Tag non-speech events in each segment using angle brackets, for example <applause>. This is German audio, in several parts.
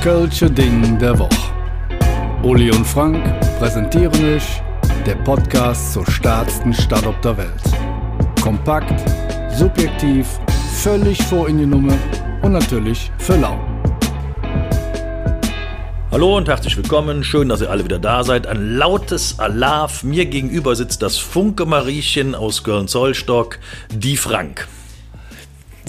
Kölsche Ding der Woche. Uli und Frank präsentieren euch der Podcast zur stärksten Stadt auf der Welt. Kompakt, subjektiv, völlig vor in die Nummer und natürlich für lau. Hallo und herzlich willkommen. Schön, dass ihr alle wieder da seid. Ein lautes Alarv. Mir gegenüber sitzt das Funke Mariechen aus Köln-Zollstock, die Frank.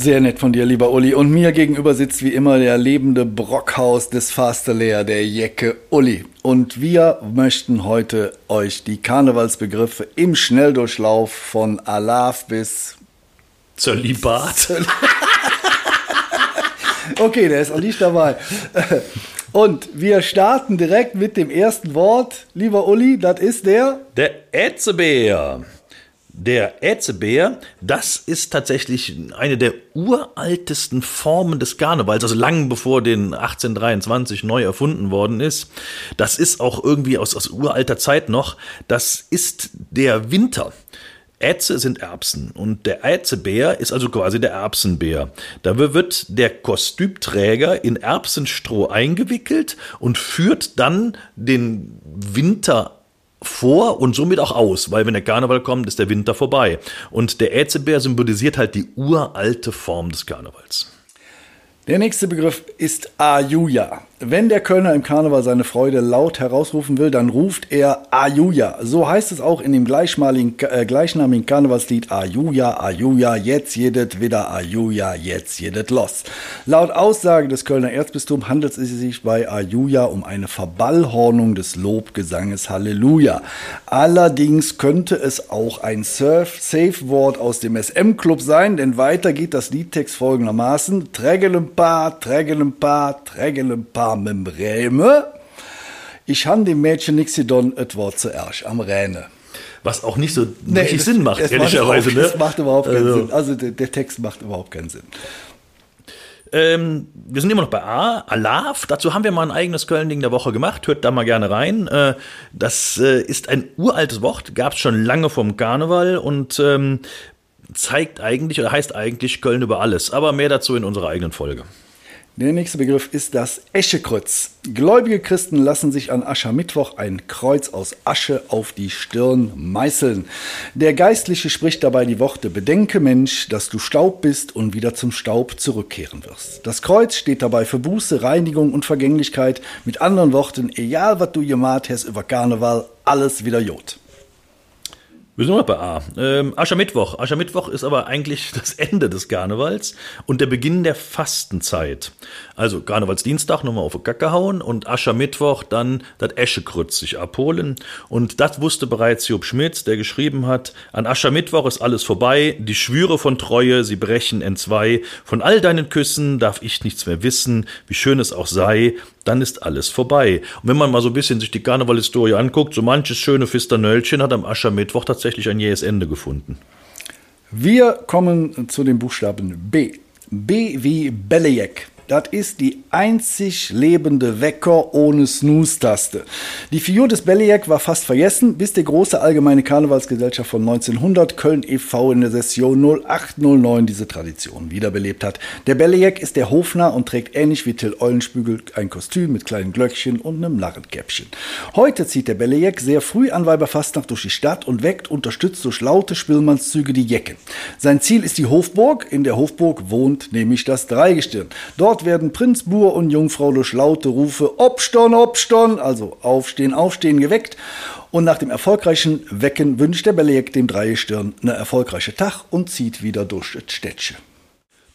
Sehr nett von dir, lieber Uli. Und mir gegenüber sitzt wie immer der lebende Brockhaus des Fasterleer, der Jecke Uli. Und wir möchten heute euch die Karnevalsbegriffe im Schnelldurchlauf von Alarv bis Zölibat. <laughs> okay, der ist auch nicht dabei. Und wir starten direkt mit dem ersten Wort, lieber Uli, das ist der Der Ätzebär. Der Ätzebär, das ist tatsächlich eine der uraltesten Formen des Karnevals, also lang bevor den 1823 neu erfunden worden ist. Das ist auch irgendwie aus, aus uralter Zeit noch. Das ist der Winter. Ätze sind Erbsen und der Ätzebär ist also quasi der Erbsenbär. Da wird der Kostümträger in Erbsenstroh eingewickelt und führt dann den Winter vor und somit auch aus, weil wenn der Karneval kommt, ist der Winter vorbei. Und der Ätzebär symbolisiert halt die uralte Form des Karnevals. Der nächste Begriff ist Ajuja. Wenn der Kölner im Karneval seine Freude laut herausrufen will, dann ruft er Ajuja. So heißt es auch in dem äh, gleichnamigen Karnevalslied Ajuja, Ajuja, jetzt jedet wieder Ajuja, jetzt jedet los. Laut Aussage des Kölner Erzbistums handelt es sich bei Ajuja um eine Verballhornung des Lobgesanges Halleluja. Allerdings könnte es auch ein Safe-Wort aus dem SM-Club sein, denn weiter geht das Liedtext folgendermaßen. Trägelempa, Trägelempa, Trägelempa armen Breme. Ich han dem Mädchen Nixidon et Wort zuerst am Räne. Was auch nicht so nee, richtig Sinn macht, ehrlicherweise. Macht ne? Das macht überhaupt keinen also. Sinn. Also der, der, Text macht überhaupt keinen Sinn. Ähm, wir sind immer noch bei A, Alav. Dazu haben wir mal ein eigenes Köln-Ding der Woche gemacht. Hört da mal gerne rein. Äh, das äh, ist ein uraltes Wort, gab es schon lange vom Karneval und ähm, zeigt eigentlich oder heißt eigentlich Köln über alles. Aber mehr dazu in unserer eigenen Folge. Der nächste Begriff ist das Eschekreuz. Gläubige Christen lassen sich an Aschermittwoch ein Kreuz aus Asche auf die Stirn meißeln. Der Geistliche spricht dabei die Worte, bedenke Mensch, dass du Staub bist und wieder zum Staub zurückkehren wirst. Das Kreuz steht dabei für Buße, Reinigung und Vergänglichkeit. Mit anderen Worten, egal was du gemacht hast über Karneval, alles wieder Jod. Wir sind noch bei A. Ähm, Aschermittwoch. Aschermittwoch ist aber eigentlich <laughs> das Ende des Karnevals und der Beginn der Fastenzeit. Also Karnevalsdienstag nochmal auf die Kacke hauen und Aschermittwoch dann das Eschekrütz sich abholen. Und das wusste bereits Job Schmidt, der geschrieben hat, an Aschermittwoch ist alles vorbei, die Schwüre von Treue, sie brechen entzwei. Von all deinen Küssen darf ich nichts mehr wissen, wie schön es auch sei, dann ist alles vorbei. Und wenn man mal so ein bisschen sich die Karnevalhistorie anguckt, so manches schöne Fisternöllchen hat am Aschermittwoch tatsächlich ein jähes Ende gefunden. Wir kommen zu den Buchstaben B. B wie Belejek. Das ist die einzig lebende Wecker ohne Snooze-Taste. Die Figur des Belliac war fast vergessen, bis die große allgemeine Karnevalsgesellschaft von 1900 Köln e.V. in der Session 0809 diese Tradition wiederbelebt hat. Der Belliac ist der Hofner und trägt ähnlich wie Till Eulenspügel ein Kostüm mit kleinen Glöckchen und einem Narrenkäppchen. Heute zieht der Belliac sehr früh an Weiberfastnacht durch die Stadt und weckt, unterstützt durch laute Spillmannszüge die Jecken. Sein Ziel ist die Hofburg. In der Hofburg wohnt nämlich das Dreigestirn. Dort werden Prinz, Bur und Jungfrau durch laute Rufe Obston, Obston, also aufstehen, aufstehen geweckt. Und nach dem erfolgreichen Wecken wünscht der Beleg dem Dreigestirn eine erfolgreiche Tag und zieht wieder durch das Städtchen.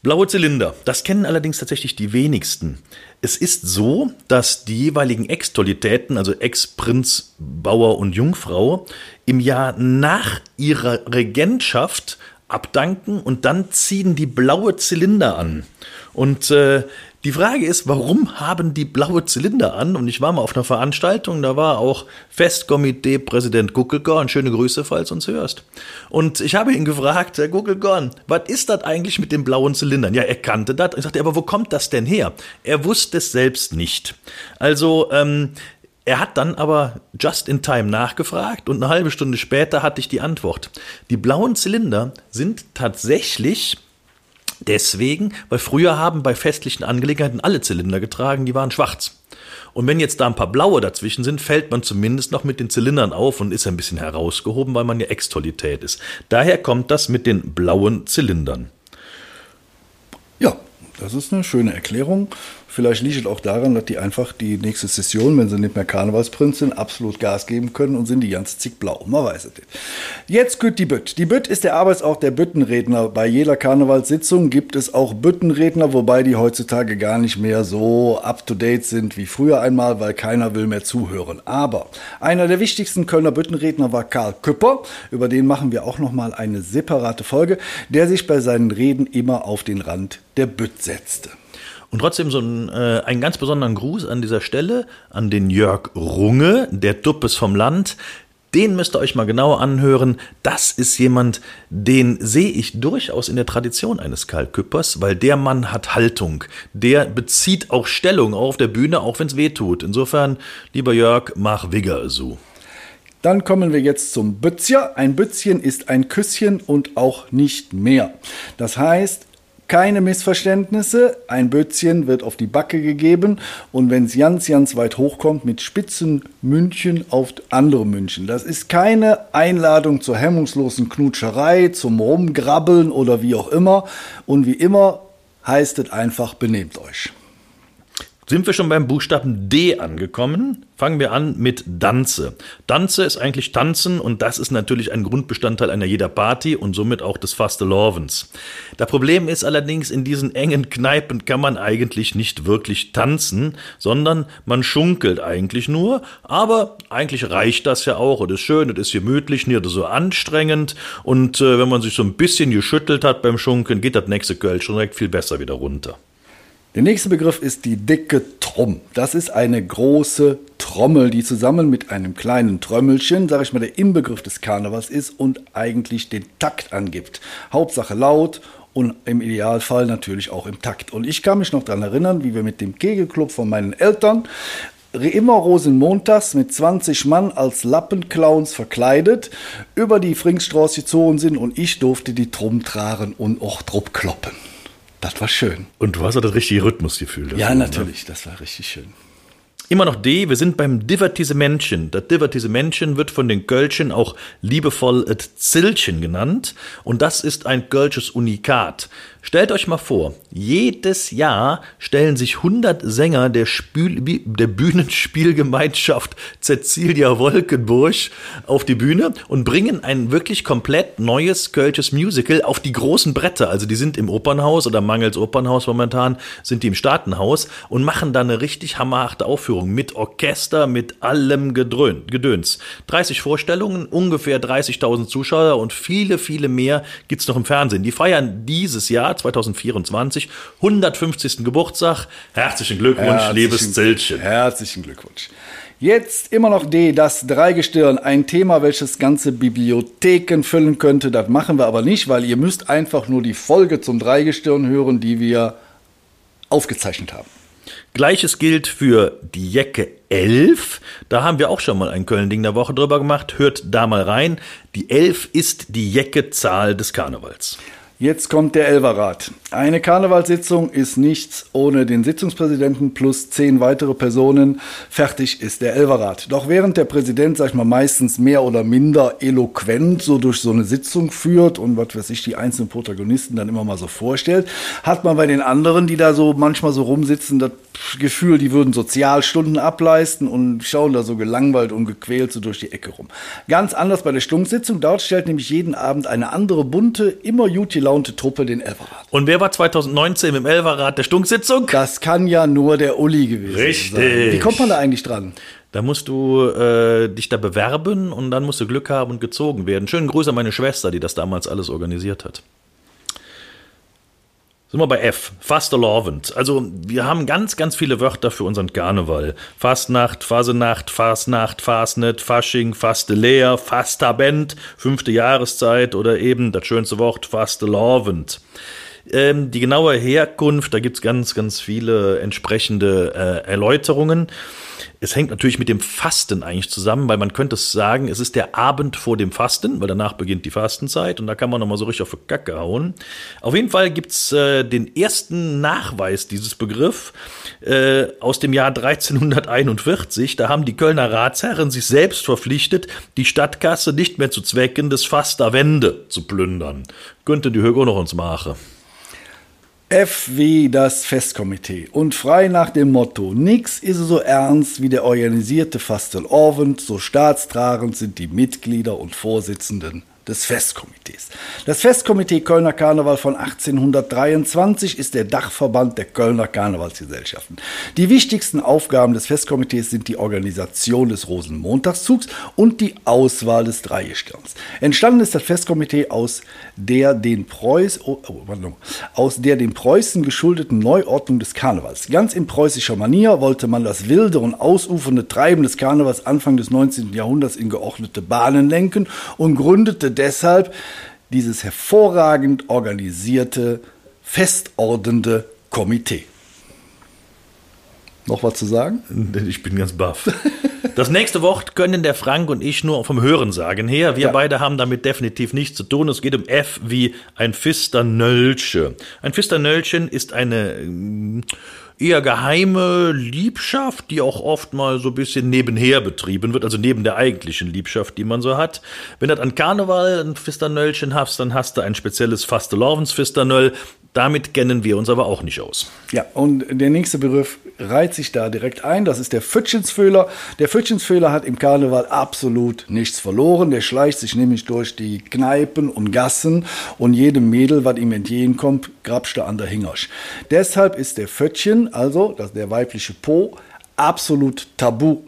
Blaue Zylinder, das kennen allerdings tatsächlich die wenigsten. Es ist so, dass die jeweiligen Extolitäten, also Ex-Prinz, Bauer und Jungfrau, im Jahr nach ihrer Regentschaft abdanken und dann ziehen die blaue Zylinder an. Und äh, die Frage ist, warum haben die blaue Zylinder an? Und ich war mal auf einer Veranstaltung, da war auch Festkomitee-Präsident Guckelgorn. Schöne Grüße, falls du uns hörst. Und ich habe ihn gefragt, Herr Guckelgorn, was ist das eigentlich mit den blauen Zylindern? Ja, er kannte das. Ich sagte, aber wo kommt das denn her? Er wusste es selbst nicht. Also, ähm, er hat dann aber just in time nachgefragt und eine halbe Stunde später hatte ich die Antwort. Die blauen Zylinder sind tatsächlich Deswegen, weil früher haben bei festlichen Angelegenheiten alle Zylinder getragen, die waren schwarz. Und wenn jetzt da ein paar blaue dazwischen sind, fällt man zumindest noch mit den Zylindern auf und ist ein bisschen herausgehoben, weil man ja Extolität ist. Daher kommt das mit den blauen Zylindern. Ja, das ist eine schöne Erklärung. Vielleicht liegt es auch daran, dass die einfach die nächste Session, wenn sie nicht mehr Karnevalsprinz sind, absolut Gas geben können und sind die ganze zig blau. Man weiß es nicht. Jetzt gut die Bütt. Die Bütt ist der Arbeitsort der Büttenredner. Bei jeder Karnevalssitzung gibt es auch Büttenredner, wobei die heutzutage gar nicht mehr so up-to-date sind wie früher einmal, weil keiner will mehr zuhören. Aber einer der wichtigsten Kölner Büttenredner war Karl Küpper. Über den machen wir auch nochmal eine separate Folge, der sich bei seinen Reden immer auf den Rand der Bütt setzte. Und trotzdem so ein, äh, einen ganz besonderen Gruß an dieser Stelle an den Jörg Runge, der Duppes vom Land. Den müsst ihr euch mal genauer anhören. Das ist jemand, den sehe ich durchaus in der Tradition eines Karl Küppers, weil der Mann hat Haltung. Der bezieht auch Stellung auf der Bühne, auch wenn es weh tut. Insofern, lieber Jörg, mach Wigger so. Dann kommen wir jetzt zum Bützja. Ein Bützchen ist ein Küsschen und auch nicht mehr. Das heißt, keine Missverständnisse. Ein Bötzchen wird auf die Backe gegeben und wenn es ganz, ganz weit hochkommt, mit spitzen München auf andere München. Das ist keine Einladung zur hemmungslosen Knutscherei, zum Rumgrabbeln oder wie auch immer. Und wie immer heißt es einfach, benehmt euch. Sind wir schon beim Buchstaben D angekommen? Fangen wir an mit Danze. Danze ist eigentlich Tanzen und das ist natürlich ein Grundbestandteil einer jeder Party und somit auch des Fastelovens. Das Problem ist allerdings, in diesen engen Kneipen kann man eigentlich nicht wirklich tanzen, sondern man schunkelt eigentlich nur, aber eigentlich reicht das ja auch und ist schön, und ist gemütlich, nicht so anstrengend und äh, wenn man sich so ein bisschen geschüttelt hat beim Schunkeln, geht das nächste Kölsch schon direkt viel besser wieder runter. Der nächste Begriff ist die dicke Tromm. Das ist eine große Trommel, die zusammen mit einem kleinen Trömmelchen, sage ich mal, der Inbegriff des Karnevals ist und eigentlich den Takt angibt. Hauptsache laut und im Idealfall natürlich auch im Takt. Und ich kann mich noch daran erinnern, wie wir mit dem Kegelclub von meinen Eltern immer Rosenmontags mit 20 Mann als Lappenclowns verkleidet über die Fringsstraße gezogen sind und ich durfte die Tromm tragen und auch Trupp kloppen. Das war schön. Und du hast auch das richtige Rhythmusgefühl. Ja, ne? natürlich, das war richtig schön. Immer noch D, wir sind beim Divertisementchen. Das Divertisementchen wird von den Kölschen auch liebevoll et Zilchen genannt. Und das ist ein Kölsches Unikat. Stellt euch mal vor, jedes Jahr stellen sich 100 Sänger der, Spül der Bühnenspielgemeinschaft Cecilia Wolkenburg auf die Bühne und bringen ein wirklich komplett neues Kölsches Musical auf die großen Bretter. Also die sind im Opernhaus oder mangels Opernhaus momentan, sind die im Staatenhaus und machen da eine richtig hammerharte Aufführung mit Orchester, mit allem Gedrön Gedöns. 30 Vorstellungen, ungefähr 30.000 Zuschauer und viele, viele mehr gibt's noch im Fernsehen. Die feiern dieses Jahr 2024, 150. Geburtstag. Herzlichen Glückwunsch, herzlichen, liebes Zeltchen. Herzlichen Glückwunsch. Jetzt immer noch D, das Dreigestirn. Ein Thema, welches ganze Bibliotheken füllen könnte. Das machen wir aber nicht, weil ihr müsst einfach nur die Folge zum Dreigestirn hören, die wir aufgezeichnet haben. Gleiches gilt für die Jecke 11. Da haben wir auch schon mal ein Köln-Ding der Woche drüber gemacht. Hört da mal rein. Die 11 ist die Jecke-Zahl des Karnevals. Jetzt kommt der Elverrat. Eine Karnevalssitzung ist nichts ohne den Sitzungspräsidenten plus zehn weitere Personen. Fertig ist der Elverrat. Doch während der Präsident, sag ich mal, meistens mehr oder minder eloquent so durch so eine Sitzung führt und was weiß ich, die einzelnen Protagonisten dann immer mal so vorstellt, hat man bei den anderen, die da so manchmal so rumsitzen, das Gefühl, die würden Sozialstunden ableisten und schauen da so gelangweilt und gequält so durch die Ecke rum. Ganz anders bei der Stunksitzung. Dort stellt nämlich jeden Abend eine andere bunte, immer gut gelaunte Truppe den Elverrat. Und wer war 2019 im Elverrat der Stunksitzung? Das kann ja nur der Uli gewesen Richtig. sein. Richtig. Wie kommt man da eigentlich dran? Da musst du äh, dich da bewerben und dann musst du Glück haben und gezogen werden. Schönen Gruß an meine Schwester, die das damals alles organisiert hat. Sind wir bei F, Fastelovend. Also wir haben ganz, ganz viele Wörter für unseren Karneval. Fastnacht, Fasenacht, Fastnacht, Fastnet, Fasching, Fasteleer, Fastabend, fünfte Jahreszeit oder eben das schönste Wort Fastelovend. Ähm, die genaue Herkunft, da gibt's ganz, ganz viele entsprechende äh, Erläuterungen. Es hängt natürlich mit dem Fasten eigentlich zusammen, weil man könnte sagen, es ist der Abend vor dem Fasten, weil danach beginnt die Fastenzeit und da kann man nochmal so richtig auf die Kacke hauen. Auf jeden Fall gibt's äh, den ersten Nachweis dieses Begriff äh, aus dem Jahr 1341. Da haben die Kölner Ratsherren sich selbst verpflichtet, die Stadtkasse nicht mehr zu Zwecken des Fasterwende zu plündern. Könnte die Höhe noch uns machen. F wie das Festkomitee. Und frei nach dem Motto, nix ist so ernst wie der organisierte Fastelorvent, so staatstragend sind die Mitglieder und Vorsitzenden des Festkomitees. Das Festkomitee Kölner Karneval von 1823 ist der Dachverband der Kölner Karnevalsgesellschaften. Die wichtigsten Aufgaben des Festkomitees sind die Organisation des Rosenmontagszugs und die Auswahl des Dreigestirns. Entstanden ist das Festkomitee aus der den Preuß, oh, oh, aus der den Preußen geschuldeten Neuordnung des Karnevals. Ganz in preußischer Manier wollte man das wilde und ausufernde Treiben des Karnevals Anfang des 19. Jahrhunderts in geordnete Bahnen lenken und gründete deshalb dieses hervorragend organisierte, festordende Komitee. Noch was zu sagen? <laughs> Ich bin ganz baff. Das nächste Wort können der Frank und ich nur vom Hören sagen her. Wir ja. beide haben damit definitiv nichts zu tun. Es geht um F wie ein Fisternölche. Ein Fisternölchen ist eine eher geheime Liebschaft, die auch oft mal so ein bisschen nebenher betrieben wird, also neben der eigentlichen Liebschaft, die man so hat. Wenn du an Karneval ein Fisternöllchen hast, dann hast du ein spezielles Fastelovens-Fisternöll. Damit kennen wir uns aber auch nicht aus. Ja, und der nächste Begriff reiht sich da direkt ein. Das ist der Pfütschensföhler. Der Pfütschensföhler hat im Karneval absolut nichts verloren. Der schleicht sich nämlich durch die Kneipen und Gassen und jedem Mädel, was ihm entgegenkommt, grabst du an der Hingersch. Deshalb ist der Also das, der weibliche Po, absolut tabu.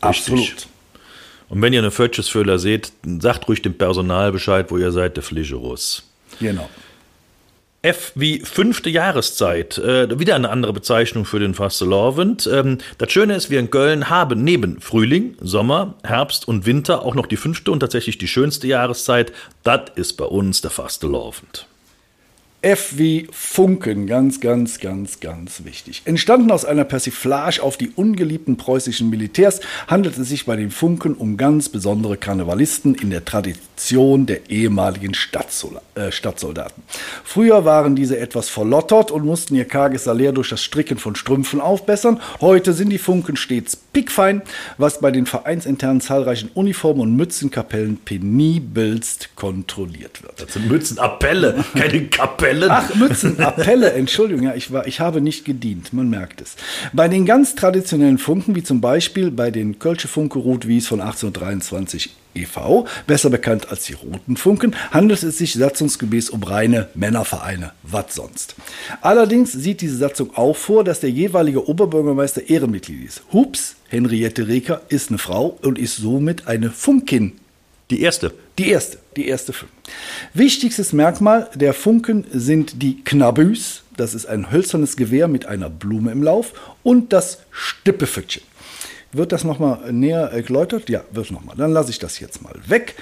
Absolut. Richtig. Und wenn ihr eine Pfötschensföhler seht, sagt ruhig dem Personal Bescheid, wo ihr seid, der Fligerus. Genau. F wie fünfte Jahreszeit, äh, wieder eine andere Bezeichnung für den Fastelovend. Ähm, das Schöne ist, wir in Köln haben neben Frühling, Sommer, Herbst und Winter auch noch die fünfte und tatsächlich die schönste Jahreszeit. Das ist bei uns der Fastelovend. F wie Funken, ganz, ganz, ganz, ganz wichtig. Entstanden aus einer Persiflage auf die ungeliebten preußischen Militärs, handelt es sich bei den Funken um ganz besondere Karnevalisten in der Tradition der ehemaligen äh, Stadtsoldaten. Früher waren diese etwas verlottert und mussten ihr karges Salär durch das Stricken von Strümpfen aufbessern. Heute sind die Funken stets pickfein, was bei den vereinsinternen zahlreichen Uniformen und Mützenkapellen penibelst kontrolliert wird. Das sind Mützenappelle, keine Kapellen. Appellen. Ach, Mützen, Appelle, Entschuldigung, ja, ich, war, ich habe nicht gedient, man merkt es. Bei den ganz traditionellen Funken, wie zum Beispiel bei den Kölsche Funke Rotwies von 1823 e.V., besser bekannt als die Roten Funken, handelt es sich satzungsgemäß um reine Männervereine. Was sonst? Allerdings sieht diese Satzung auch vor, dass der jeweilige Oberbürgermeister Ehrenmitglied ist. Hups, Henriette Reker ist eine Frau und ist somit eine Funkin. Die erste. Die erste, die erste Fünf. Wichtigstes Merkmal der Funken sind die Knabüs, das ist ein hölzernes Gewehr mit einer Blume im Lauf, und das Stippefötchen. Wird das nochmal näher erläutert? Ja, wird nochmal. Dann lasse ich das jetzt mal weg.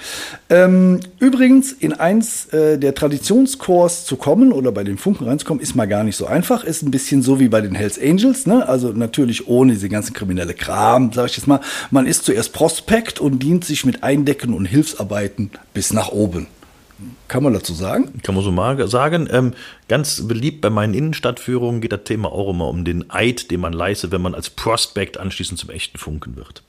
Ähm, übrigens, in eins äh, der Traditionschors zu kommen oder bei den Funken reinzukommen, ist mal gar nicht so einfach. Ist ein bisschen so wie bei den Hells Angels, ne? Also natürlich ohne diese ganzen kriminelle Kram, sage ich jetzt mal. Man ist zuerst Prospekt und dient sich mit Eindecken und Hilfsarbeiten bis nach oben. Kann man dazu sagen? Kann man so mal sagen. Ähm, ganz beliebt bei meinen Innenstadtführungen geht das Thema auch immer um den Eid, den man leistet, wenn man als Prospect anschließend zum echten Funken wird.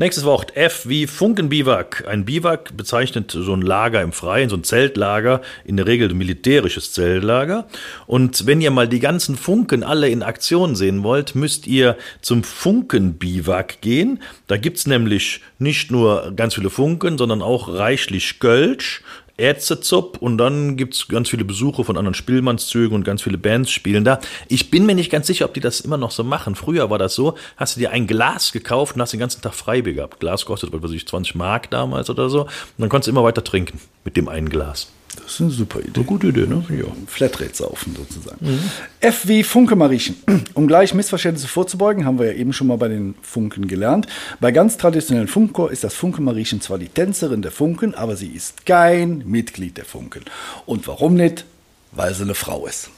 Nächstes Wort F wie Funkenbiwak. Ein Biwak bezeichnet so ein Lager im Freien, so ein Zeltlager, in der Regel ein militärisches Zeltlager. Und wenn ihr mal die ganzen Funken alle in Aktion sehen wollt, müsst ihr zum Funkenbiwak gehen. Da gibt's nämlich nicht nur ganz viele Funken, sondern auch reichlich Gölsch Ärztezup und dann gibt's ganz viele Besuche von anderen Spielmannszügen und ganz viele Bands spielen da. Ich bin mir nicht ganz sicher, ob die das immer noch so machen. Früher war das so, hast du dir ein Glas gekauft und hast den ganzen Tag frei gehabt. Glas kostet, was weiß ich, 20 Mark damals oder so. Und dann konntest du immer weiter trinken mit dem einen Glas. Das ist eine super Idee. Eine gute Idee, ne? Ja. Flatrate saufen sozusagen. Mhm. F wie Funke Mariechen. <clears throat> Um gleich Missverständnisse vorzubeugen, haben wir ja eben schon mal bei den Funken gelernt. Bei ganz traditionellen Funkenchor ist das Funke Mariechen zwar die Tänzerin der Funken, aber sie ist kein Mitglied der Funken. Und warum nicht? weil sie eine Frau ist.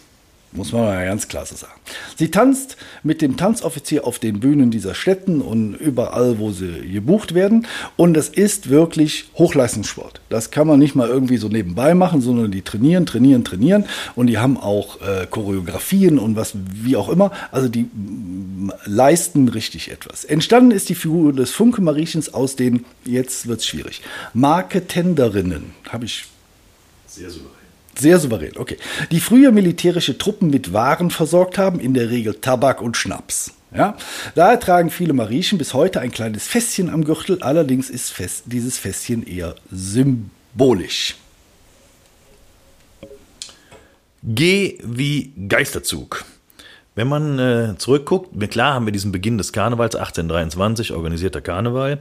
Muss man mal ganz klar so sagen. Sie tanzt mit dem Tanzoffizier auf den Bühnen dieser Städten und überall, wo sie gebucht werden. Und es ist wirklich Hochleistungssport. Das kann man nicht mal irgendwie so nebenbei machen, sondern die trainieren, trainieren, trainieren. Und die haben auch äh, Choreografien und was, wie auch immer. Also die mm, leisten richtig etwas. Entstanden ist die Figur des Funke Mariechens aus den, jetzt wird's schwierig, Marketenderinnen. Habe ich. Sehr souverän. Sehr souverän, okay. Die früher militärische Truppen mit Waren versorgt haben, in der Regel Tabak und Schnaps. Ja? Daher tragen viele Mariechen bis heute ein kleines Fässchen am Gürtel, allerdings ist Fest, dieses Fässchen eher symbolisch. G wie Geisterzug. Wenn man äh, zurückguckt, klar haben wir diesen Beginn des Karnevals 1823, organisierter Karneval,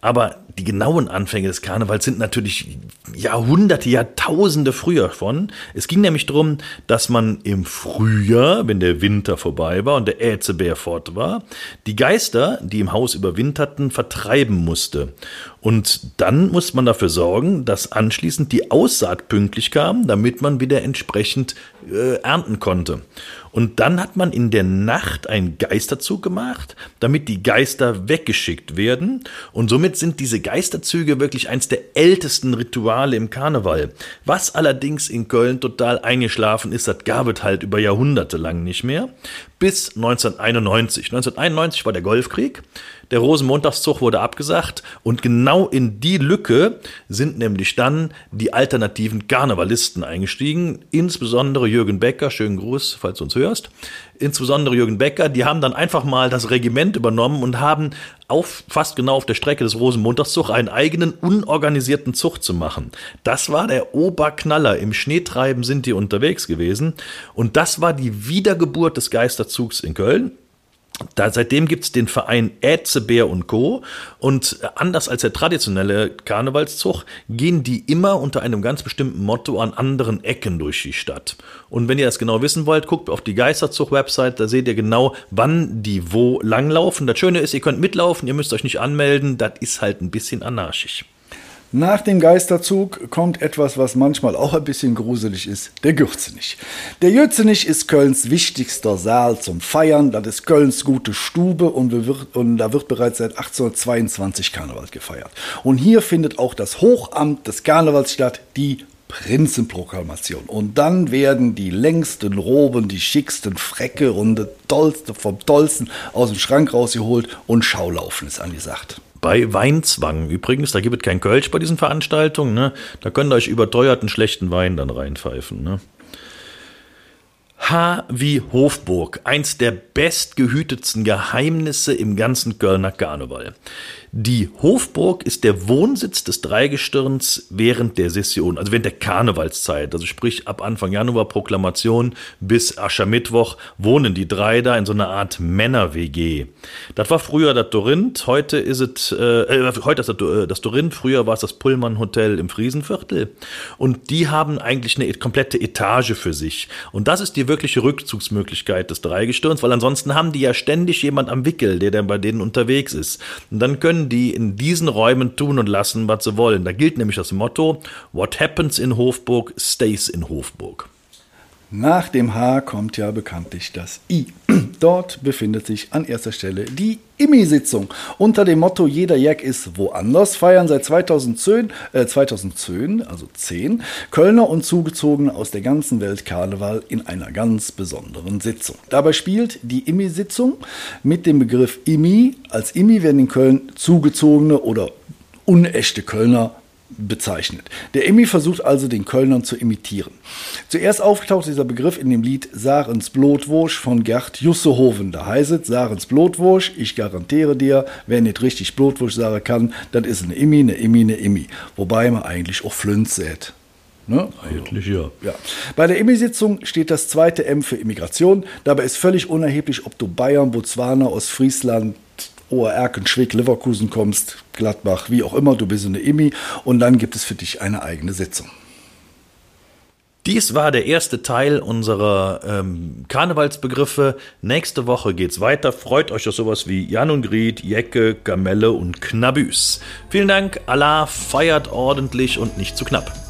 aber die genauen Anfänge des Karnevals sind natürlich Jahrhunderte, Jahrtausende früher von. Es ging nämlich darum, dass man im Frühjahr, wenn der Winter vorbei war und der Äzebär fort war, die Geister, die im Haus überwinterten, vertreiben musste. Und dann muss man dafür sorgen, dass anschließend die Aussaat pünktlich kam, damit man wieder entsprechend äh, ernten konnte. Und dann hat man in der Nacht einen Geisterzug gemacht, damit die Geister weggeschickt werden. Und somit sind diese Geisterzüge wirklich eins der ältesten Rituale im Karneval. Was allerdings in Köln total eingeschlafen ist, das gab es halt über Jahrhunderte lang nicht mehr. Bis 1991. 1991 war der Golfkrieg. Der Rosenmontagszug wurde abgesagt und genau in die Lücke sind nämlich dann die alternativen Karnevalisten eingestiegen, insbesondere Jürgen Becker, schönen Gruß, falls du uns hörst, insbesondere Jürgen Becker, die haben dann einfach mal das Regiment übernommen und haben auf, fast genau auf der Strecke des Rosenmontagszugs einen eigenen unorganisierten Zug zu machen. Das war der Oberknaller. Im Schneetreiben sind die unterwegs gewesen. Und das war die Wiedergeburt des Geisterzugs in Köln. Da, seitdem gibt's den Verein Ätzebär und Co. Und anders als der traditionelle Karnevalszug gehen die immer unter einem ganz bestimmten Motto an anderen Ecken durch die Stadt. Und wenn ihr das genau wissen wollt, guckt auf die Geisterzug-Website, da seht ihr genau, wann die wo langlaufen. Das Schöne ist, ihr könnt mitlaufen, ihr müsst euch nicht anmelden, das ist halt ein bisschen anarchisch. Nach dem Geisterzug kommt etwas, was manchmal auch ein bisschen gruselig ist, der Gürzenich. Der Jötzenich ist Kölns wichtigster Saal zum Feiern, das ist Kölns gute Stube und, wird, und da wird bereits seit 1822 Karneval gefeiert. Und hier findet auch das Hochamt des Karnevals statt, die Prinzenproklamation. Und dann werden die längsten Roben, die schicksten Frecke und das Tollste vom Tollsten aus dem Schrank rausgeholt und Schaulaufen ist angesagt. Bei Weinzwang übrigens, da gibt es kein Kölsch bei diesen Veranstaltungen, ne? da könnt ihr euch überteuerten schlechten Wein dann reinpfeifen. Ne? H wie Hofburg, eins der bestgehütetsten Geheimnisse im ganzen Kölner Karneval. Die Hofburg ist der Wohnsitz des Dreigestirns während der Session, also während der Karnevalszeit. Also sprich ab Anfang Januar Proklamation bis Aschermittwoch wohnen die drei da in so einer Art Männer-WG. Das war früher das Dorinth, heute ist es, äh, äh heute ist das, äh, das Dorinth, früher war es das Pullman Hotel im Friesenviertel. Und die haben eigentlich eine komplette Etage für sich. Und das ist die wirkliche Rückzugsmöglichkeit des Dreigestirns, weil ansonsten haben die ja ständig jemand am Wickel, der dann bei denen unterwegs ist. Und dann können die in diesen Räumen tun und lassen, was sie wollen. Da gilt nämlich das Motto, What happens in Hofburg stays in Hofburg. Nach dem H kommt ja bekanntlich das I. <clears throat> Dort befindet sich an erster Stelle die IMI-Sitzung. Unter dem Motto Jeder Jack ist woanders feiern seit 2010, äh 2010, also 10, Kölner und Zugezogene aus der ganzen Welt Karneval in einer ganz besonderen Sitzung. Dabei spielt die IMI-Sitzung mit dem Begriff IMI. Als IMI werden in Köln Zugezogene oder unechte Kölner bezeichnet. Der Emmy versucht also den Kölnern zu imitieren. Zuerst auftaucht dieser Begriff in dem Lied Sarens Blutwursch von Gerd Jussehoven. Da heißt es, Sarens Blutwursch, ich garantiere dir, wer nicht richtig Blutwursch sagen kann, dann ist eine Immi, eine Immi, eine Immi. Wobei man eigentlich auch Flint sät. Ne? Eigentlich ja. ja. Bei der Immi-Sitzung steht das zweite M für Immigration. Dabei ist völlig unerheblich, ob du Bayern, Botswana, Ostfriesland, Oererken, Schwick, Leverkusen kommst, Gladbach, wie auch immer, du bist eine Immi und dann gibt es für dich eine eigene Sitzung. Dies war der erste Teil unserer ähm, Karnevalsbegriffe. Nächste Woche geht's weiter. Freut euch auf sowas wie Jan und Griet, Jecke, Gamelle und Knabüs. Vielen Dank, Allah feiert ordentlich und nicht zu knapp.